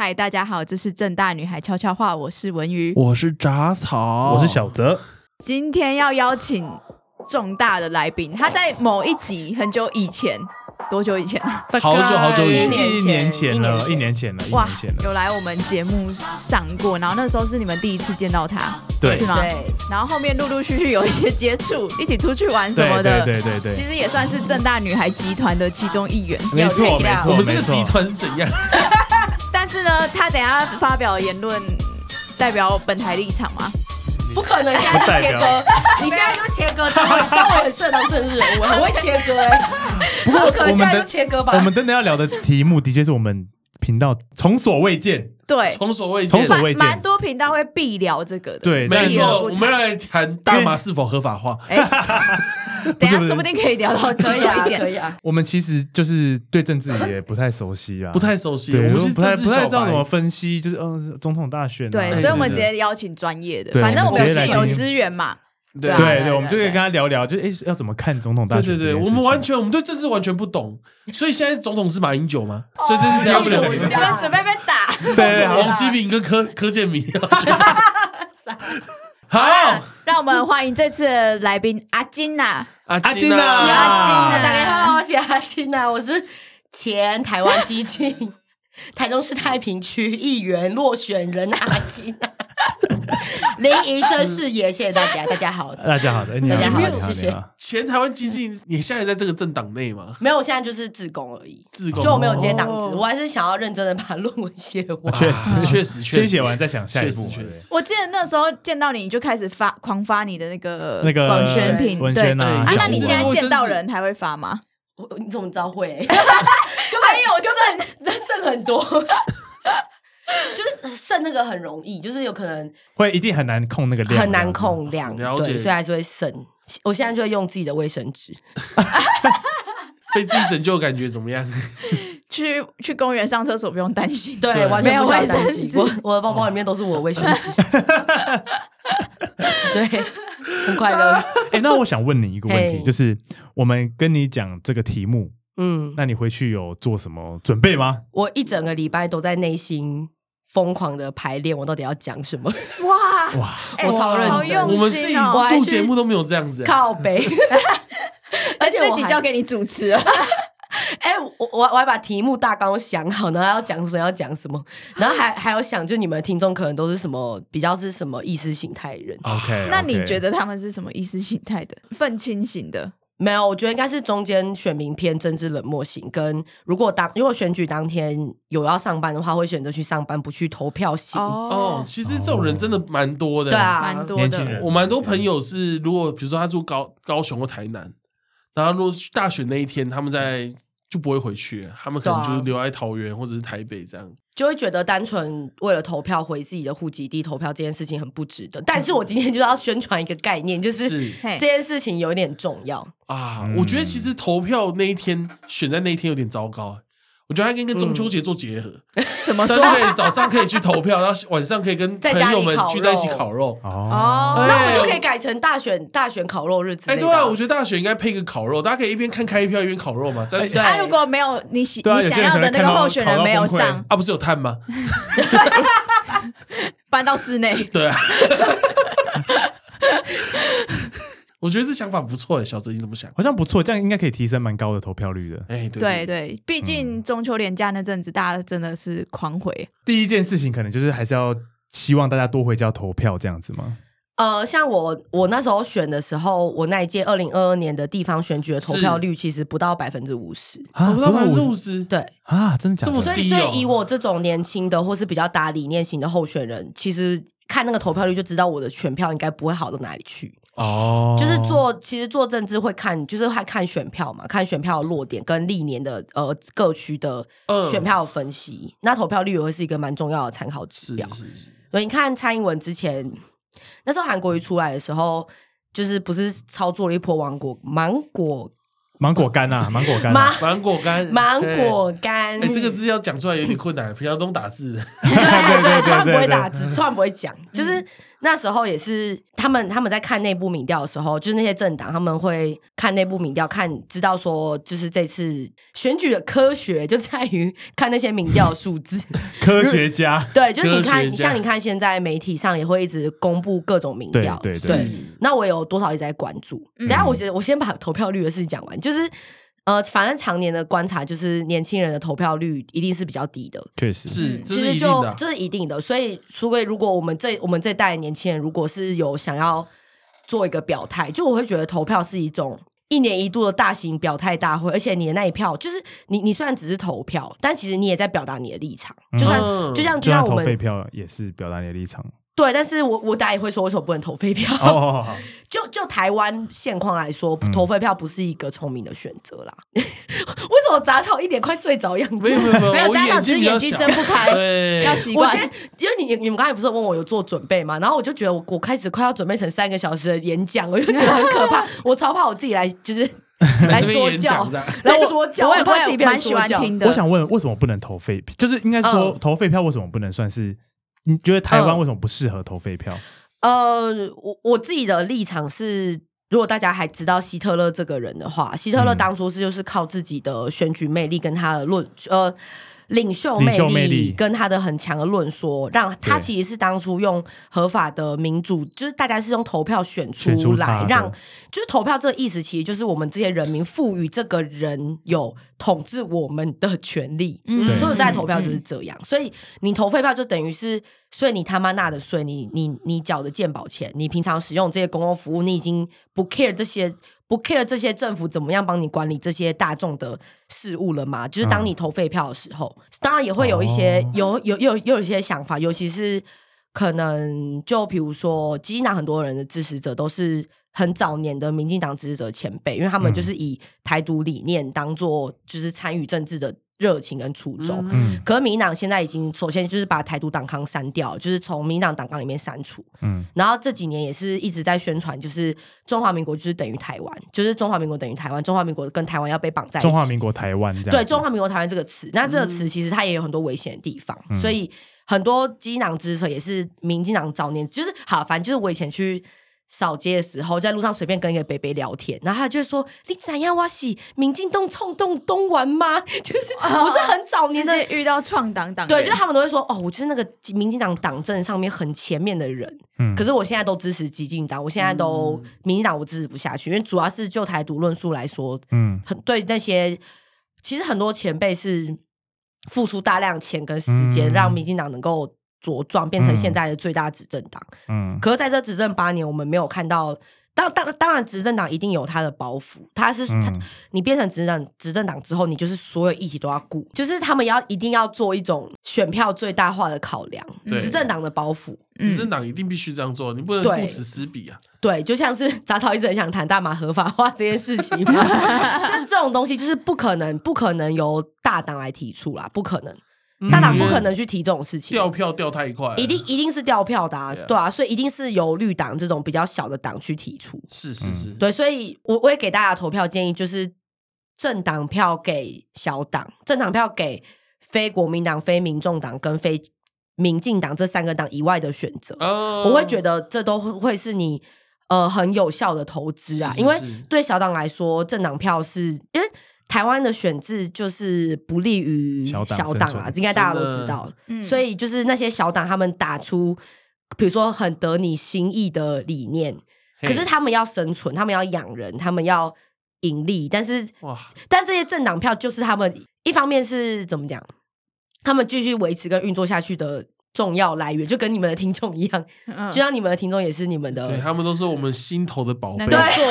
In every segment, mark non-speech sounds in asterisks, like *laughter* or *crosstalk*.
嗨，大家好，这是正大女孩悄悄话，我是文瑜。我是杂草，我是小泽。今天要邀请重大的来宾，他在某一集很久以前，多久以前？好久好久以前一年前了，一一年前了，一哇年前，了。有来我们节目上过，然后那时候是你们第一次见到他，对是吗？对，然后后面陆陆续续有一些接触，一起出去玩什么的，对对对对，其实也算是正大女孩集团的其中一员。没错有没错，我们这个集团是怎样？但是呢，他等一下发表的言论代表本台立场吗？不可能现在就切割，你现在就切割，知道我很适合当政治人物，很会切割哎。不可能现在就切割吧？我们真的要聊的题目，的确是我们频道从所未见，对，从所未见从所。未蛮蛮。多频道会必聊这个的。对没错，我们要来谈大麻是否合法化。哎，*laughs* *laughs* 等一下说不定可以聊到其中可以啊，一点。可以啊。我们其实就是对政治也不太熟悉啊，不太熟悉，对，我们是不太不太知道怎么。分析，就是嗯，总统大选啊，对，哎所以我们直对对接邀请专业的，反正我们现有资源嘛。对啊对对，我们就可以跟他聊聊，就哎要怎么看总统大对对对，选这件事情？我们完全我们对政治完全不懂，所以现在总统是马英九吗？所以这是谁要不了？*laughs* 你们准备被打。对啊王 *laughs* 基明跟柯柯建明。好，让我们欢迎这次的来宾阿金呐。阿阿金啊阿金啊大家好，我是阿金呐，我是前台湾基进 *laughs* 台中市太平区议员落选人阿金啊。*laughs* 林怡真是也，谢谢大家，大家好。大家好的，哎你好，大家好谢谢。前台湾经济，你现在在这个政党内吗？没有，我现在就是自工而已，自工。就我没有接党哦。职，我还是想要认真的把论文写完。*laughs* 确实 *laughs* 确实先写完再想下一步确实我记得那时候见到你，你就开始发狂发你的那个那个文宣品，对文宣啊那你现在见到人还会发吗？我你怎么知道会、根本有剩，这剩很多。*laughs* 就是剩那个很容易，就是有可能会一定很难控那个量，很难控量，了解对，所以还是会剩。我现在就会用自己的卫生纸，*laughs* 被自己拯救，感觉怎么样？*laughs* 去去公园上厕所不用担心，对，对没完全不需要有卫生担心。纸我我的包包里面都是我的卫生纸，对，很快乐。哎、那我想问你一个问题，就是我们跟你讲这个题目，嗯，那你回去有做什么准备吗？我一整个礼拜都在内心疯狂的排练，我到底要讲什么？哇哇，哎我超认真好用我们自己录节目都没有这样子、啊。靠背，*laughs* 而且这我还集交给你主持了。*laughs* 哎、我我我还把题目大纲都想好，然后要讲什么要讲什么，然后还还有想，就你们的听众可能都是什么比较是什么意识形态人？OK，那你觉得？得他们是什么意识形态的？愤青型的，没有，我觉得应该是中间选民偏政治冷漠型，跟如果当如果选举当天有要上班的话，会选择去上班，不去投票型。哦，其实这种人真的蛮多的。对啊，蛮多的。我蛮多朋友是，如果比如说他住高高雄或台南，然后如果大选那一天他们在就不会回去，他们可能就是留在桃园或者是台北这样。就会觉得单纯为了投票回自己的户籍地投票这件事情很不值得。但是我今天就要宣传一个概念，就是是这件事情有一点重要。啊，嗯我觉得其实投票那一天选在那一天有点糟糕。我觉得它跟跟中秋节做结合，*laughs* 怎么说？早上可以去投票，然后晚上可以跟在朋友们聚在一起烤肉。哦，哦，那我们就可以改成大选大选烤肉日子哎，类的啊。对啊，我觉得大选应该配个烤肉，大家可以一边看开票一边烤肉嘛。这样哎对他如果没有你喜你想要的那个候选人没有上，啊，不是有炭吗？*laughs* 搬到室内，对啊。*laughs* 我觉得这想法不错诶，小泽你怎么想？好像不错，这样应该可以提升蛮高的投票率的。哎，对对对，毕竟中秋连假那阵子，大家真的是狂回，第一件事情可能就是还是要希望大家多回家投票这样子吗？呃，像我我那时候选的时候，我那一届二零二二年的地方选举的投票率其实不到百分之五十。啊不到百分之五十，对，啊，真的假的？所以所以以我这种年轻的或是比较打理念型的候选人，其实看那个投票率就知道我的选票应该不会好到哪里去。哦，就是做，其实做政治会看，就是会看选票嘛，看选票的落点跟历年的呃各区的嗯选票的分析。那投票率也会是一个蛮重要的参考指是标。是是，所以你看蔡英文之前那时候韩国瑜出来的时候，就是不是操作了一波芒果芒果芒果干啊，*laughs* 芒果干、芒啊，芒果干，芒果干。哎，哎这个字要讲出来有点困难，平常都打字。*laughs* 对对对 *laughs* 突然不会打字，突然不会讲，就是那时候也是他们他们在看内部民调的时候，就是那些政党他们会看内部民调，看知道说就是这次选举的科学就在于看那些民调的数字。*laughs* 科学家，*laughs* 对，就是你看，像你看现在媒体上也会一直公布各种民调，对对对那我有多少一直在关注？等下我先我先把投票率的事情讲完，就是呃，反正常年的观察就是年轻人的投票率一定是比较低的。确实是，这其实是一定的啊。就这是一定的，所以所以如果我们这我们这代的年轻人如果是有想要做一个表态，就我会觉得投票是一种一年一度的大型表态大会，而且你的那一票就是你你虽然只是投票，但其实你也在表达你的立场，就算、嗯就像就像我们投废票也是表达你的立场。对，但是我我大家也会说为什么不能投废票？*laughs* 就就台湾现况来说，嗯投废票不是一个聪明的选择啦。*laughs* 为什么杂草一脸快睡着样子？没有没有没有，没有 *laughs* 我家长只是眼睛小睁不开对，要习惯我今。天，因为你你们刚才不是问我有做准备嘛，然后我就觉得我我开始快要准备成三个小时的演讲，我就觉得很可怕，我超怕我自己来就是来说教来说教，我也我怕自己蛮喜。欢听的。我想问，为什么不能投废票？就是应该说嗯投废票为什么不能算是？你觉得台湾嗯为什么不适合投废票？呃，我我自己的立场是。如果大家还知道希特勒这个人的话，希特勒嗯当初是就是靠自己的选举魅力跟他的论呃领袖魅力跟他的很强的论说，让他其实是当初用合法的民主，就是大家是用投票选出选出来，让就是投票这个意思，其实就是我们这些人民赋予这个人有统治我们的权利。嗯对所有在投票就是嗯这样，所以你投废票就等于是所以你他妈纳的税，你你你缴的健保钱，你平常使用这些公共服务，你已经不 care 这些不 care 这些政府怎么样帮你管理这些大众的事务了吗？就是当你投废票的时候，当然也会有一些、哦有有有有一些想法，尤其是可能就比如说，基金党很多人的支持者都是很早年的民进党支持者前辈，因为他们嗯就是以台独理念当做就是参与政治的热情跟初衷。嗯可是民进党现在已经首先就是把台独党纲删掉，就是从民进党党纲里面删除。嗯然后这几年也是一直在宣传，就是中华民国就是等于台湾，就是中华民国等于台湾，中华民国跟台湾要被绑在一起。中华民国台湾这样对中华民国台湾这个词，那这个词其实它也有很多危险的地方，嗯所以很多基金党支持者也是民进党早年就是好，反正就是我以前去。扫街的时候，在路上随便跟一个北北聊天，然后他就会说：“你怎样哇西民进党冲动东玩吗？”就是我是很早年的接遇到创党党，对，就他们都会说：“哦，我就是那个民进党党政上面很前面的人。”嗯可是我现在都支持激进党，我现在都、民进党我支持不下去，因为主要是就台独论述来说，嗯很对那些其实很多前辈是付出大量钱跟时间，嗯让民进党能够茁壮，变成现在的最大执政党。嗯可是在这执政八年，我们没有看到。当当当然，执政党一定有他的包袱，他是他嗯你变成执政执政党之后，你就是所有议题都要顾，就是他们要一定要做一种选票最大化的考量，对执政党的包袱。执政党一定必须这样做，你不能对顾此失彼啊。对，就像是杂草一直很想谈大麻合法化这件事情嘛，*laughs* 这这种东西就是不可能，不可能由大党来提出啦，不可能，大党不可能去提这种事情。掉票掉太快，一定一定是掉票的、啊，对啊所以一定是由绿党这种比较小的党去提出。是是是，对，所以我我也给大家投票建议，就是政党票给小党，政党票给非国民党、非民众党跟非民进党这三个党以外的选择。哦我会觉得这都会会是你呃很有效的投资啊，因为对小党来说，政党票是因为台湾的选制就是不利于小党啊，应该大家都知道，嗯。所以就是那些小党他们打出，比如说很得你心意的理念，可是他们要生存，他们要养人，他们要盈利，但是哇，但这些政党票就是他们一方面是怎么讲，他们继续维持跟运作下去的重要来源，就跟你们的听众一样，嗯。就像你们的听众也是你们的，对他们都是我们心头的宝贝。能，够做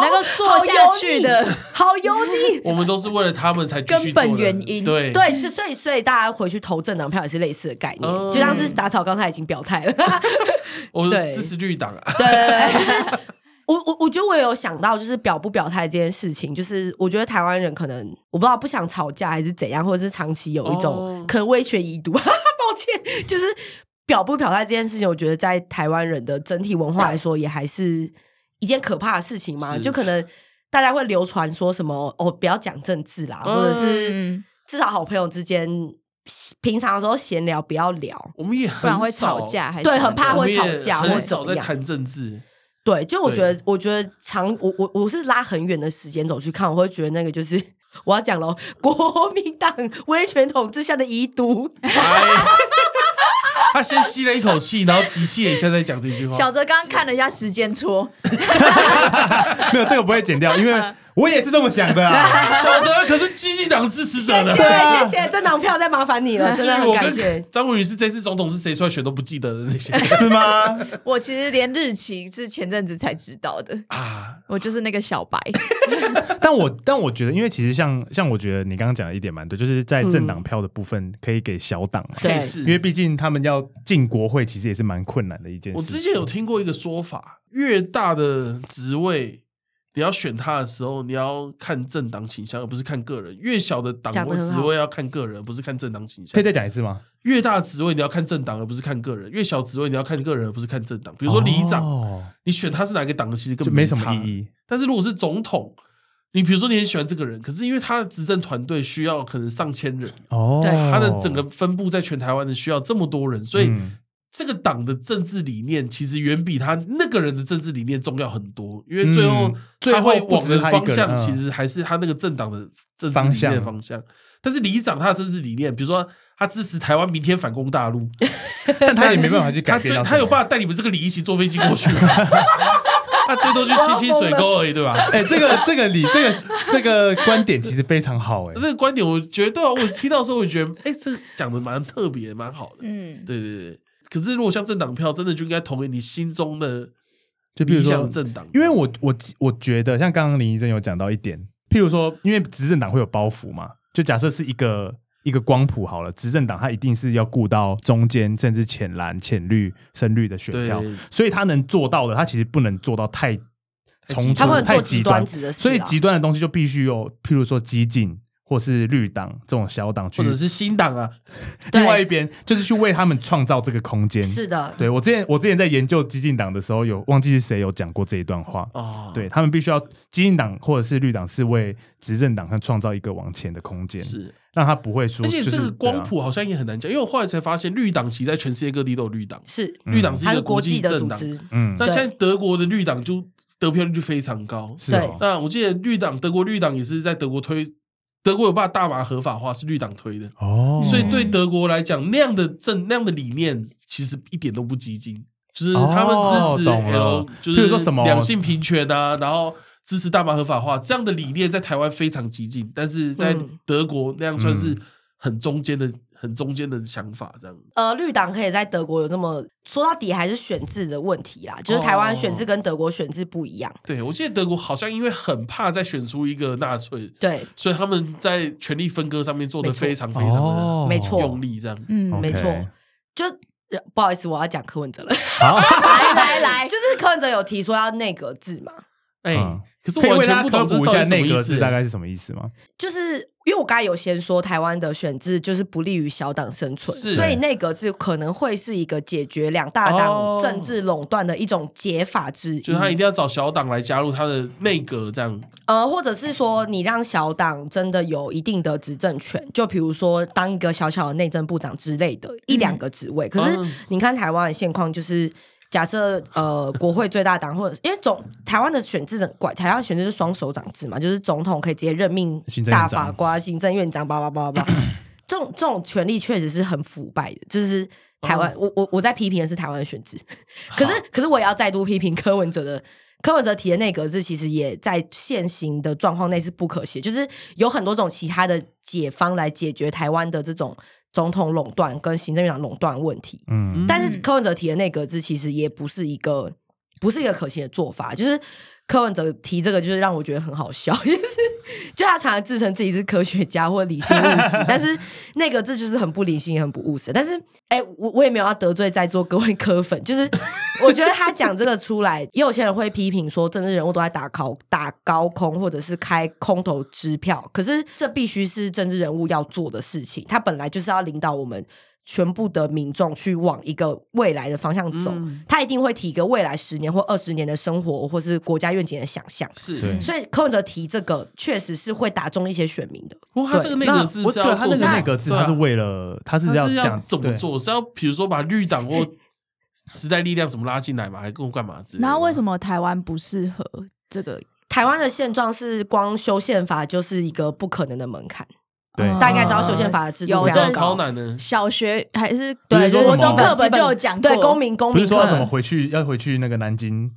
能够做下去的，好油腻。我们都是为了他们才继续根本原因。对。对，就所以所以大家回去投政党票也是类似的概念，哦就像是打草刚才已经表态了，*laughs* 我对。支持绿党啊，对对对，就是 *laughs* 我我我觉得我有想到，就是表不表态这件事情，就是我觉得台湾人可能我不知道不想吵架还是怎样，或者是长期有一种、哦。可能威权遗毒，抱歉，*laughs* 就是表不表态这件事情，我觉得在台湾人的整体文化来说，也还是一件可怕的事情嘛，就可能。大家会流传说什么哦，不要讲政治啦，或者是嗯至少好朋友之间平常的时候闲聊不要聊，我们也不然会很少吵，架，还是对很怕会吵架很少在谈政治。对，就我觉得，我觉得长，我我我是拉很远的时间走去看，我会觉得那个就是我要讲喽，*laughs* 国民党威权统治下的遗毒。哎，他先吸了一口气，然后急气了一下再讲这句话。小泽刚刚看了一下时间戳，*laughs* 没有这个不会剪掉，因为我也是这么想的啊。*laughs* 小泽可是激进党支持者呢。谢谢谢谢，政党票再麻烦你了，*laughs* 真的很感谢跟。张文宇是这次总统是谁出来选都不记得的那些 *laughs* 是吗？我其实连日期是前阵子才知道的，啊，我就是那个小白。但我但我觉得，因为其实像像我觉得你刚刚讲的一点蛮对，就是在政党票的部分可以给小党嘛，对是因为毕竟他们要进国会，其实也是蛮困难的一件事。我之前有听过一个说法，越大的职位，你要选他的时候，你要看政党倾向，而不是看个人；越小的党位讲得很好职位要看个人，而不是看政党倾向可以。再讲一次吗？越大的职位你要看政党，而不是看个人；越小职位你要看个人，而不是看政党。比如说里长，哦你选他是哪个党的，其实根本就没什差么意义。但是如果是总统，你比如说你很喜欢这个人，可是因为他的执政团队需要可能上千人，哦，对他的整个分布在全台湾的需要这么多人，所以嗯这个党的政治理念其实远比他那个人的政治理念重要很多。因为最后嗯最后他会往的方向，其实还是他那个政党的政治理念的方向。但是里长他的政治理念，比如说他支持台湾明天反攻大陆，*laughs* 但他也没办法去他最改变。他有办法带你们这个里一起坐飞机过去吗？*laughs* 他最多去清清水沟而已，对吧？哎、这个这个理这个这个观点其实非常好哎、*laughs* 这个观点，我觉得对啊，我听到的时候，我觉得，哎、这讲的蛮特别，蛮好的。嗯，对对对。可是如果像政党票，真的就应该投给你心中的就比如说想政党，因为我我我觉得像刚刚林医生有讲到一点，譬如说，因为执政党会有包袱嘛，就假设是一个一个光谱好了，执政党他一定是要顾到中间甚至浅蓝、浅绿、深绿的选票，所以他能做到的，他其实不能做到太冲突、极端他们太做极端。所以极端的东西就必须有，譬如说激进或是绿党这种小党去或者是新党啊，*laughs* 另外一边，就是去为他们创造这个空间。是的，对我之前我之前在研究激进党的时候，有忘记是谁有讲过这一段话。哦，对他们必须要激进党或者是绿党是为执政党创造一个往前的空间，是，让他不会输。而且就是这个光，谱好像也很难讲，因为我后来才发现，绿党其实在全世界各地都有绿党，是嗯绿党是一它个国际的政党，组织，嗯，那对现在德国的绿党就得票率就非常高。是哦，那我记得绿党，德国绿党也是在德国推，德国有把大麻合法化，是绿党推的。哦，所以对德国来讲，那样的政那样的理念其实一点都不激进，就是他们支持哦懂了。L，就是说什么？两性平权啊，然后支持大麻合法化这样的理念，在台湾非常激进，但是在嗯。德国那样算是嗯很中间的、很中间的想法，这样。呃，绿党可以在德国有这么说到底还是选制的问题啦，就是台湾选制跟德国选制不一样，对我记得德国好像因为很怕再选出一个纳粹，对，所以他们在权力分割上面做的非常非常的哦没错用力，这样。嗯没错，就。呃不好意思，我要讲柯文哲了。好，来 *laughs* 来来，*laughs* 就是柯文哲有提说要内阁制嘛，哎、嗯可是我完可以为大家全不懂这科普一下到底是什么内阁意思制大概是什么意思吗？就是因为我刚才有先说台湾的选制就是不利于小党生存，是所以内阁制可能会是一个解决两大哦党政治垄断的一种解法之一。就是他一定要找小党来加入他的内阁，这样。呃，或者是说你让小党真的有一定的执政权，就比如说当一个小小的内政部长之类的一两个职位。可是嗯你看台湾的现况就是。假设呃，国会最大党或者因为总台湾的选制很怪，台湾选制是双手掌制嘛，就是总统可以直接任命大法官、行政院长，叭叭叭叭叭。这种这种权利确实是很腐败的，就是台湾，我我我在批评的是台湾的选制，可是可是我也要再度批评柯文哲的。柯文哲提的内阁制其实也在现行的状况内是不可行，就是有很多种其他的解方来解决台湾的这种总统垄断跟行政院长垄断问题。嗯，但是柯文哲提的内阁制其实也不是一个不是一个可行的做法，就是柯文哲提这个，就是让我觉得很好笑，*laughs* 就是就他常常自称自己是科学家或理性务实，*laughs* 但是那个这就是很不理性也很不务实。但是哎、我我也没有要得罪在座各位科粉，就是我觉得他讲这个出来，也有些人会批评说政治人物都在打高打高空或者是开空头支票，可是这必须是政治人物要做的事情，他本来就是要领导我们。全部的民众去往一个未来的方向走，嗯他一定会提一个未来十年或二十年的生活或是国家愿景的想象。是所以柯文哲提这个，确实是会打中一些选民的。哇他这个内那阁字是我对他那个要做内阁制，对啊他是为了他是他是要要讲对怎么做？是要比如说把绿党或时代力量什么拉进来嘛，还跟我干嘛之类的？然后为什？么台湾不适合这个？台湾的现状是，光修宪法就是一个不可能的门槛。对嗯大家应该知道修宪法的制度有这非常高超难的？小学还是对，比如说什么国中课本本就有讲，对公民公民不是说要怎么。回去要回去那个南京，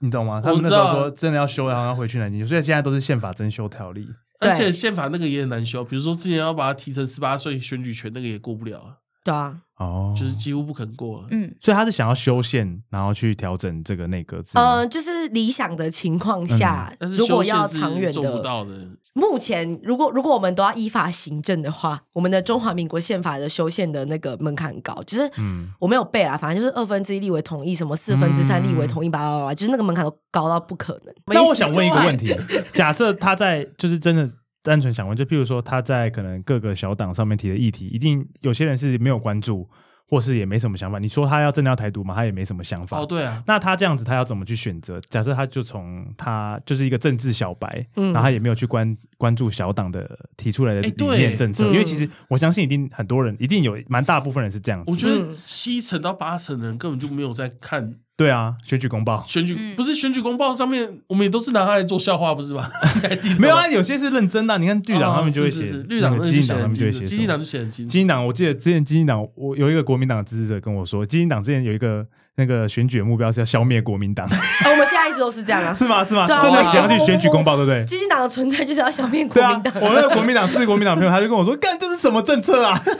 你懂吗？他们那时候说真的要修，然后要回去南京，所以现在都是宪法增修条例。而且宪法那个也很难修，比如说之前要把它提成十八岁选举权，那个也过不了啊，对啊，哦，就是几乎不肯过。嗯，所以他是想要修宪，然后去调整这个内阁制吗。呃，就是理想的情况下，但是如果要修宪是长远做不的，到的，目前如果如果我们都要依法行政的话，我们的中华民国宪法的修宪的那个门槛很高，就是嗯。我没有背啦，反正就是二分之一立委同意，什么四分之三立委同意，叭叭叭，就是那个门槛都高到不可能。那我想问一个问题：*laughs* 假设他在就是真的单纯想问，就譬如说他在可能各个小党上面提的议题，一定有些人是没有关注，或是也没什么想法。你说他要真的要台独吗？他也没什么想法。哦，对啊，那他这样子，他要怎么去选择？假设他就从他就是一个政治小白，嗯然后他也没有去关关注小党的提出来的理念政策，嗯因为其实我相信一定很多人，一定有蛮大部分人是这样子。我觉得嗯七成到八成的人根本就没有在看对啊，选举公报选举，嗯不是选举公报上面，我们也都是拿它来做笑话，不是吗？你 *laughs* 还记得吗没有啊，有些是认真的啊。你看绿党他们就会写哦是是是，绿党那那就写个基金党他们就会写基金党就写很清楚基。金党，我记得之前基金党，我有一个国民党的支持者跟我说，基金党之前有一个那个选举的目标是要消灭国民党，*laughs* 啊我们现在一直都是这样啊。是吗？是吗？对啊真的我写上去选举公报，对不对？基金党的存在就是要消灭国对啊民党，，我那个国民党支持国民党朋友，他就跟我说：“干，这是什么政策啊 *laughs*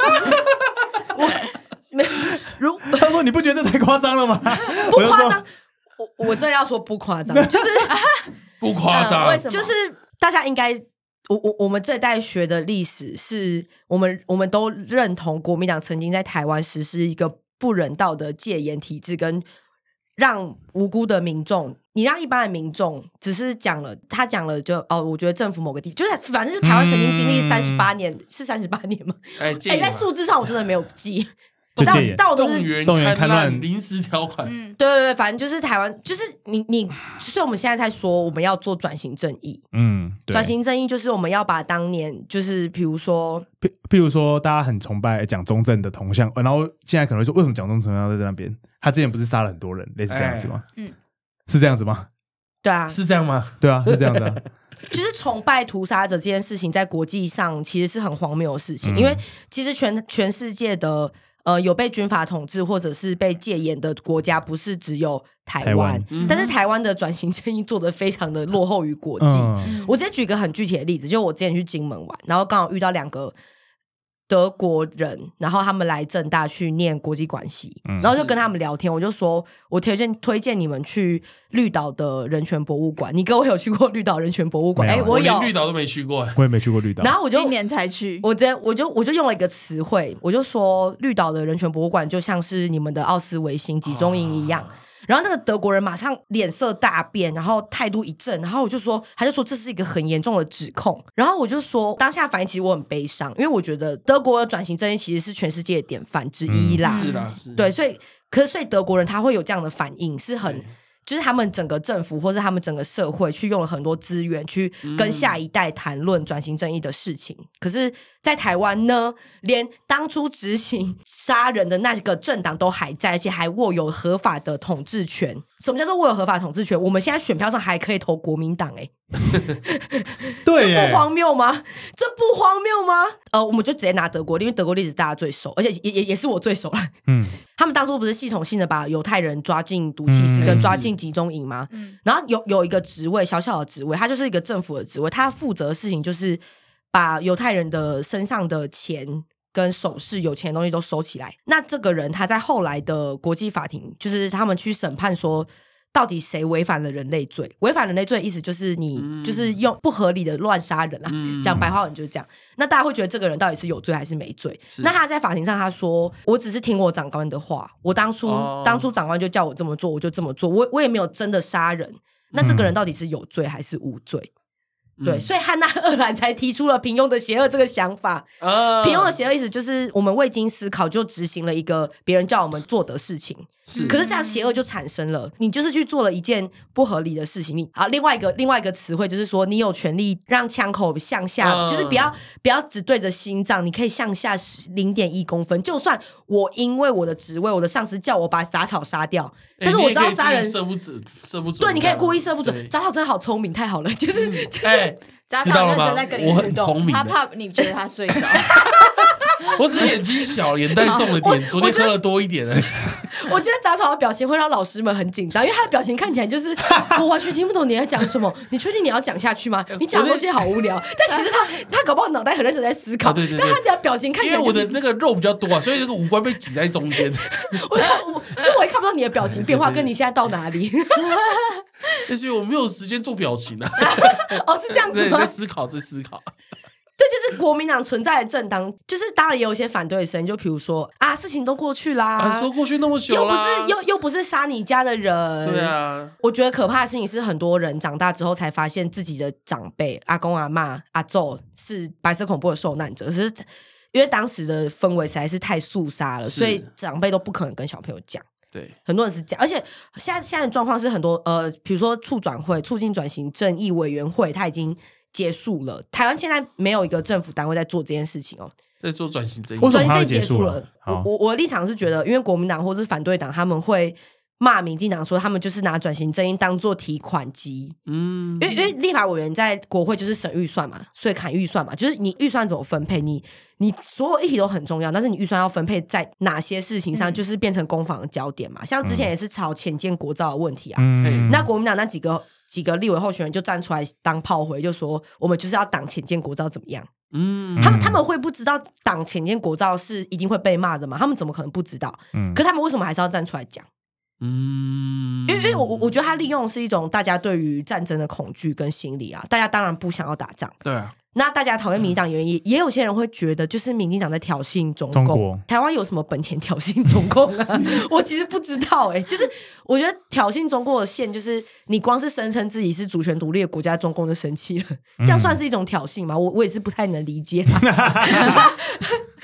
没如？*laughs* ”他说：“你不觉得这太夸张了吗？” *laughs* 不夸张，我我真的要说不夸张，*laughs* 就是不夸张，嗯为什么就是大家应该，我我我们这一代学的历史是我们我们都认同国民党曾经在台湾实施一个不人道的戒严体制，跟让无辜的民众，你让一般的民众只是讲了，他讲了就哦，我觉得政府某个地就是反正就台湾曾经经历嗯三十八年，是三十八年吗？哎，在数字上我真的没有记，就但戒严但我都是动员动员戡戡乱临时条款，嗯，对对对，反正就是台湾，就是你你，所以我们现在在说我们要做转型正义。嗯，对转型正义就是我们要把当年就是比如说譬譬如说，大家很崇拜蒋中正的铜像，呃然后现在可能会说，为什么蒋中正要在那边？他之前不是杀了很多人，类似这样子吗？哎嗯是这样子吗？对啊，是这样吗？对啊，是这样的啊、*laughs* 就是崇拜屠杀者这件事情，在国际上其实是很荒谬的事情，嗯因为其实全全世界的呃有被军阀统治或者是被戒严的国家，不是只有台台湾但是台湾的转型正义做得非常的落后于国际。嗯，我直接举一个很具体的例子，就我之前去金门玩，然后刚好遇到两个德国人，然后他们来正大去念国际关系，嗯然后就跟他们聊天，我就说我推荐推荐你们去绿岛的人权博物馆。你跟我有去过绿岛人权博物馆？哎我有连绿岛都没去过，我也没去过绿岛。然后我就今年才去，我直接我就我就用了一个词汇，我就说绿岛的人权博物馆就像是你们的奥斯维辛集中营一样。然后那个德国人马上脸色大变，然后态度一震，然后我就说，他就说这是一个很严重的指控。然后我就说，当下反应其实我很悲伤，因为我觉得德国的转型正义其实是全世界的典范之一啦。是啦，是对，所以可是所以德国人他会有这样的反应，是很就是他们整个政府或是他们整个社会去用了很多资源去跟下一代谈论转型正义的事情。可是，在台湾呢，连当初执行杀人的那个政党都还在，而且还握有合法的统治权。什么叫做握有合法统治权？我们现在选票上还可以投国民党、欸，对 *laughs* 这不，荒谬吗？这不荒谬吗？呃，我们就直接拿德国，因为德国例子大家最熟，而且也也也是我最熟了。嗯，他们当初不是系统性的把犹太人抓进毒气室嗯跟抓进集中营吗？嗯然后有有一个职位，小小的职位，他就是一个政府的职位，他负责的事情就是把犹太人的身上的钱。跟首饰、有钱的东西都收起来。那这个人他在后来的国际法庭，就是他们去审判说，到底谁违反了人类罪？违反人类罪的意思就是你、嗯就是用不合理的乱杀人啊，嗯 *laughs* 讲白话文就是这样。那大家会觉得这个人到底是有罪还是没罪？那他在法庭上他说：“我只是听我长官的话，我当初、哦当初长官就叫我这么做，我就这么做，我我也没有真的杀人。那这个人到底是有罪还是无罪？对，嗯所以汉娜·鄂兰才提出了平庸的邪恶这个想法。啊，平庸的邪恶意思就是我们未经思考就执行了一个别人叫我们做的事情，是可是这样邪恶就产生了，你就是去做了一件不合理的事情。你啊，另外一个另外一个词汇就是说，你有权利让枪口向下，嗯就是不要不要只对着心脏，你可以向下零点一公分。就算我因为我的职位，我的上司叫我把杂草杀掉，但是我知道杀人。射不准，射不准。对，你可以故意射不准。杂草真的好聪明，太好了，就是就是哎，家知道了吗长认真在跟你我很互动他聪明他怕你觉得他睡着。*laughs* 我只是眼睛小，眼袋重了点，*laughs* 昨天喝了多一点而已。*laughs* 我觉得杂草的表情会让老师们很紧张，因为他的表情看起来就是 *laughs* 我完全听不懂你在讲什么。你确定你要讲下去吗？你讲的东西好无聊。但其实他他搞不好脑袋很认真在思考，啊对对对但他的表情看起因为我来就是的那个肉比较多啊，所以这个五官被挤在中间。*laughs* 我看我就我也看不到你的表情变化，跟你现在到哪里？但是我没有时间做表情啊，哦，是这样子对，吗？在思考，在思考。对，就是国民党存在的政党，就是当然也有一些反对声音，就比如说啊，事情都过去啦，啊，说过去那么久又不是又又不是杀你家的人，对。啊，我觉得可怕的事情是，很多人长大之后才发现自己的长辈、阿公、阿妈、阿昼是白色恐怖的受难者，可是因为当时的氛围实在是太肃杀了，所以长辈都不可能跟小朋友讲。对，很多人是这样，而且现在现在的状况是很多呃，比如说促转会、促进转型正义委员会，他已经结束了。台湾现在没有一个政府单位在做这件事情哦，在做转型正义。转型正义结结束了？我我我的立场是觉得，因为国民党或是反对党他们会骂民进党说他们就是拿转型正义当做提款机，嗯，因为因为立法委员在国会就是审预算嘛，所以砍预算嘛，就是你预算怎么分配，你你所有议题都很重要，但是你预算要分配在哪些事情上，嗯就是变成攻防的焦点嘛。像之前也是吵浅见国造的问题啊，嗯，那国民党那几个几个立委候选人就站出来当炮灰，就说我们就是要挡浅见国造怎么样？嗯，他们他们会不知道挡浅见国造是一定会被骂的吗？他们怎么可能不知道？嗯可他们为什么还是要站出来讲？嗯，因为因为我我我觉得他利用的是一种大家对于战争的恐惧跟心理啊，大家当然不想要打仗。对啊，那大家讨厌民进党原因，也有些人会觉得，就是民进党在挑衅中共。中国台湾有什么本钱挑衅中共啊？*laughs* 我其实不知道哎、就是我觉得挑衅中共的线，就是你光是声称自己是主权独立的国家，中共就生气了，这样算是一种挑衅吗？我我也是不太能理解、啊。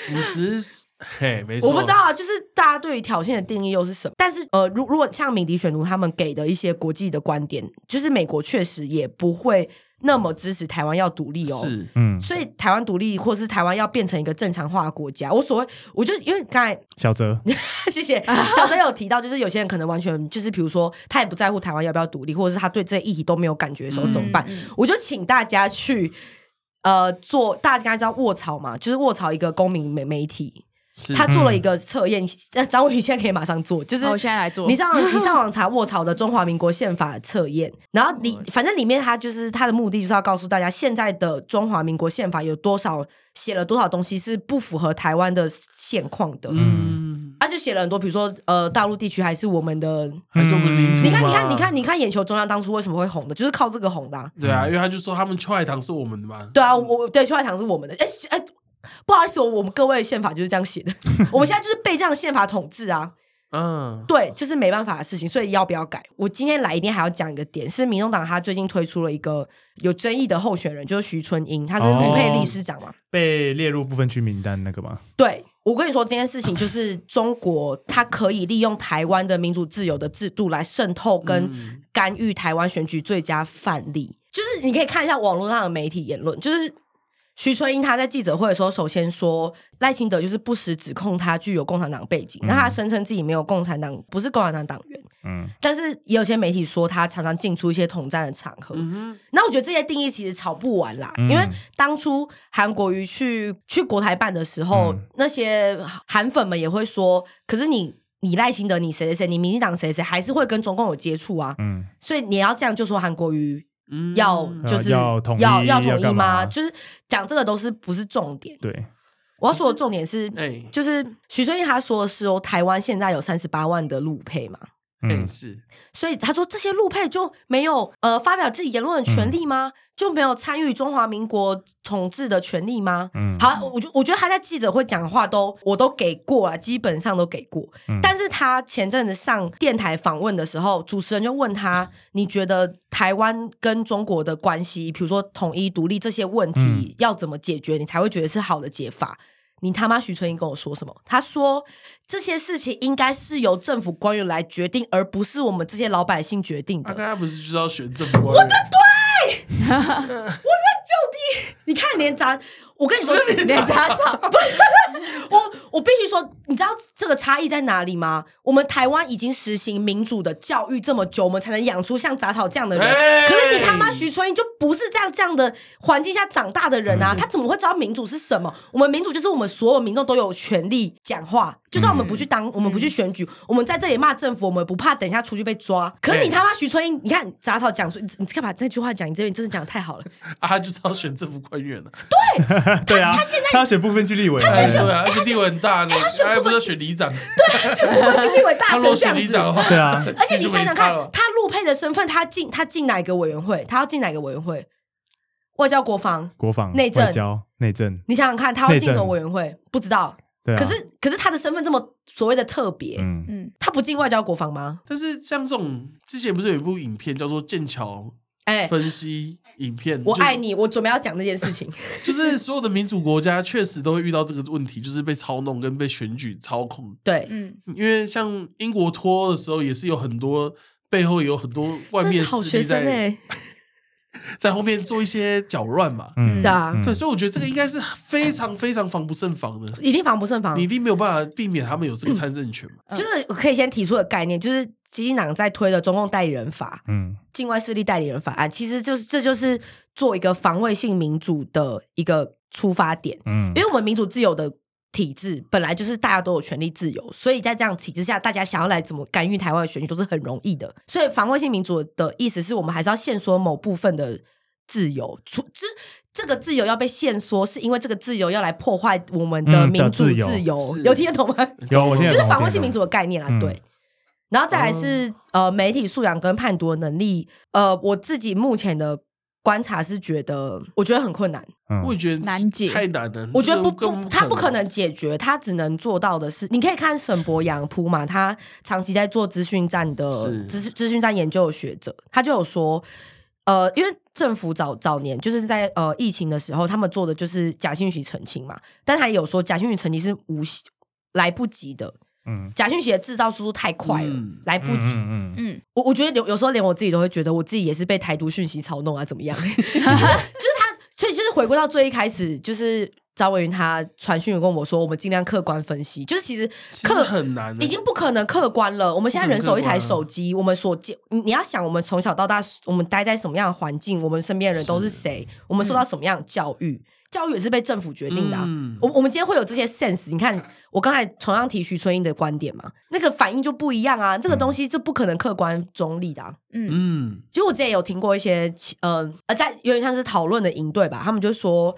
我们只是嘿，没错，我不知道啊，就是大家对于挑衅的定义又是什么？但是呃，如如果像敏迪选读他们给的一些国际的观点，就是美国确实也不会那么支持台湾要独立哦。是，嗯，所以台湾独立，或是台湾要变成一个正常化的国家，我所谓，我就因为刚才小泽，*laughs* 谢谢。小泽有提到，就是有些人可能完全就是，比如说他也不在乎台湾要不要独立，或者是他对这些议题都没有感觉的时候嗯。怎么办？我就请大家去呃做，大家应该知道卧槽嘛，就是卧槽一个公民媒媒体，是他做了一个测验，呃张伟宇现在可以马上做，就是好我现在来做。你上 *laughs* 你上网查卧槽的中华民国宪法测验，然后你反正里面他就是他的目的就是要告诉大家，现在的中华民国宪法有多少写了多少东西是不符合台湾的现况的，嗯，他就写了很多，比如说呃大陆地区还是我们的。还是我们领土嗯你看，你看，你看，你看，眼球中央当初为什么会红的，就是靠这个红的、啊。对啊，因为他就说他们秋海棠是我们的嘛，对啊，我对秋海棠是我们的。哎哎，不好意思，我我们各位的宪法就是这样写的，*laughs* 我们现在就是被这样的宪法统治啊。嗯，对，这是没办法的事情，所以要不要改？我今天来一定还要讲一个点，是民众党他最近推出了一个有争议的候选人，就是徐春英，他是陆配理事长嘛。被列入部分区名单那个吗？对我跟你说，这件事情就是中国，它可以利用台湾的民主自由的制度来渗透跟嗯干预台湾选举最佳范例。就是你可以看一下网络上的媒体言论，就是徐春英他在记者会的时候，首先说赖清德就是不实指控他具有共产党背景，那、他声称自己没有共产党，不是共产党党员。嗯，但是也有些媒体说他常常进出一些统战的场合。嗯那我觉得这些定义其实吵不完啦，嗯因为当初韩国瑜去去国台办的时候，嗯那些韩粉们也会说，可是你你赖清德，你谁谁谁，你民进党谁谁，还是会跟中共有接触啊，嗯，所以你要这样就说韩国瑜嗯要就是要统一要要统一吗？就是讲这个都是不是重点。对，我要说的重点是，哎，就是徐春英他说的是哦，台湾现在有三十八万的路配嘛，哎、嗯是所以他说这些陆配就没有呃发表自己言论的权利吗？就没有参与中华民国统治的权利吗？嗯好，我觉我觉得他在记者会讲的话都我都给过了，基本上都给过。嗯但是他前阵子上电台访问的时候，主持人就问他：“你觉得台湾跟中国的关系，比如说统一独立这些问题嗯，要怎么解决，你才会觉得是好的解法？”你他妈徐春英跟我说什么？他说这些事情应该是由政府官员来决定，而不是我们这些老百姓决定的。他刚才不是就是要选政府官员？我的对，*laughs* 我在就地你看，连杂，我跟你说，连杂草我 *laughs* 我必须说，你知道这个差异在哪里吗？我们台湾已经实行民主的教育这么久，我们才能养出像杂草这样的人。哎可是你他妈徐春英就不是这样这样的环境下长大的人嗯啊，他怎么会知道民主是什么？我们民主就是我们所有民众都有权利讲话，就算我们不去当，我们不去选举，我们在这里骂政府，我们不怕等一下出去被抓。可是你哎他妈徐春英，你看杂草讲出，你你干嘛那句话讲？你这边真的讲的太好了。*laughs* 啊，他就是要选政府官员了。对 *laughs* 啊，他现在他要选部分区立委，哎对啊，而且地位很大呢，他还不是要选里长？我们去立委大 *laughs* 他如果成这样子选里长。的话，对啊 *laughs* 而且你想想看他陆配的身份，他进他进哪个委员会？他要进哪个委员会？外交国防。国防、内政外交、内政，你想想看，他要进什么委员会？不知道。对啊。可是可是他的身份这么所谓的特别，嗯，嗯，他不进外交国防吗？但是像这种之前不是有一部影片叫做《剑桥哎、分析影片》，我爱你，我准备要讲这件事情。*laughs* 就是所有的民主国家确实都会遇到这个问题，就是被操弄跟被选举操控。对，嗯，因为像英国脱欧的时候，也是有很多背后有很多外面势力在、生哎、在后面做一些搅乱嘛。嗯对啊嗯对，所以我觉得这个应该是非常非常防不胜防的，一定防不胜防你一。定没有办法避免他们有这个参政权嘛。就是我可以先提出的概念，就是基金党在推的中共代理人法、嗯境外势力代理人法案，其实就是这就是做一个防卫性民主的一个出发点。嗯因为我们民主自由的体制本来就是大家都有权利自由，所以在这样体制下，大家想要来怎么干预台湾的选举都是很容易的。所以防卫性民主的意思是我们还是要限缩某部分的自由，除之。这个自由要被限缩，是因为这个自由要来破坏我们的嗯民主自由自由，有听得懂吗？有我听得就是防卫性民主的概念啦，嗯对。然后再来是、呃媒体素养跟判读的能力，呃，我自己目前的观察是觉得，我觉得很困难。嗯我也觉得难解太难了。我觉得不不，他不可能。解决，他只能做到的是，你可以看沈博阳铺嘛，他长期在做资讯站的是资资讯站研究的学者，他就有说，呃，因为政府早早年就是在呃疫情的时候，他们做的就是假信息澄清嘛，但他也有说假信息澄清是无来不及的，嗯。假讯息的制造速度太快了，嗯。来不及。嗯嗯嗯，我我觉得有有时候连我自己都会觉得，我自己也是被台独讯息操弄啊，怎么样？就 *laughs* 是就是他，所以就是回归到最一开始，就是张文云他传讯跟我说，我们尽量客观分析，就是其实其实客很难已经不可能客观了。我们现在人手一台手机，我们所见，你你要想，我们从小到大，我们待在什么样的环境，我们身边的人都是。谁，我们受到什么样的教育，教育也是被政府决定的、啊。嗯我我们今天会有这些 sense，你看我刚才同样提徐春英的观点嘛，那个反应就不一样啊，这个东西是不可能客观中立的、啊。嗯嗯，其实我之前有听过一些其呃呃，在有点像是讨论的营队吧，他们就说，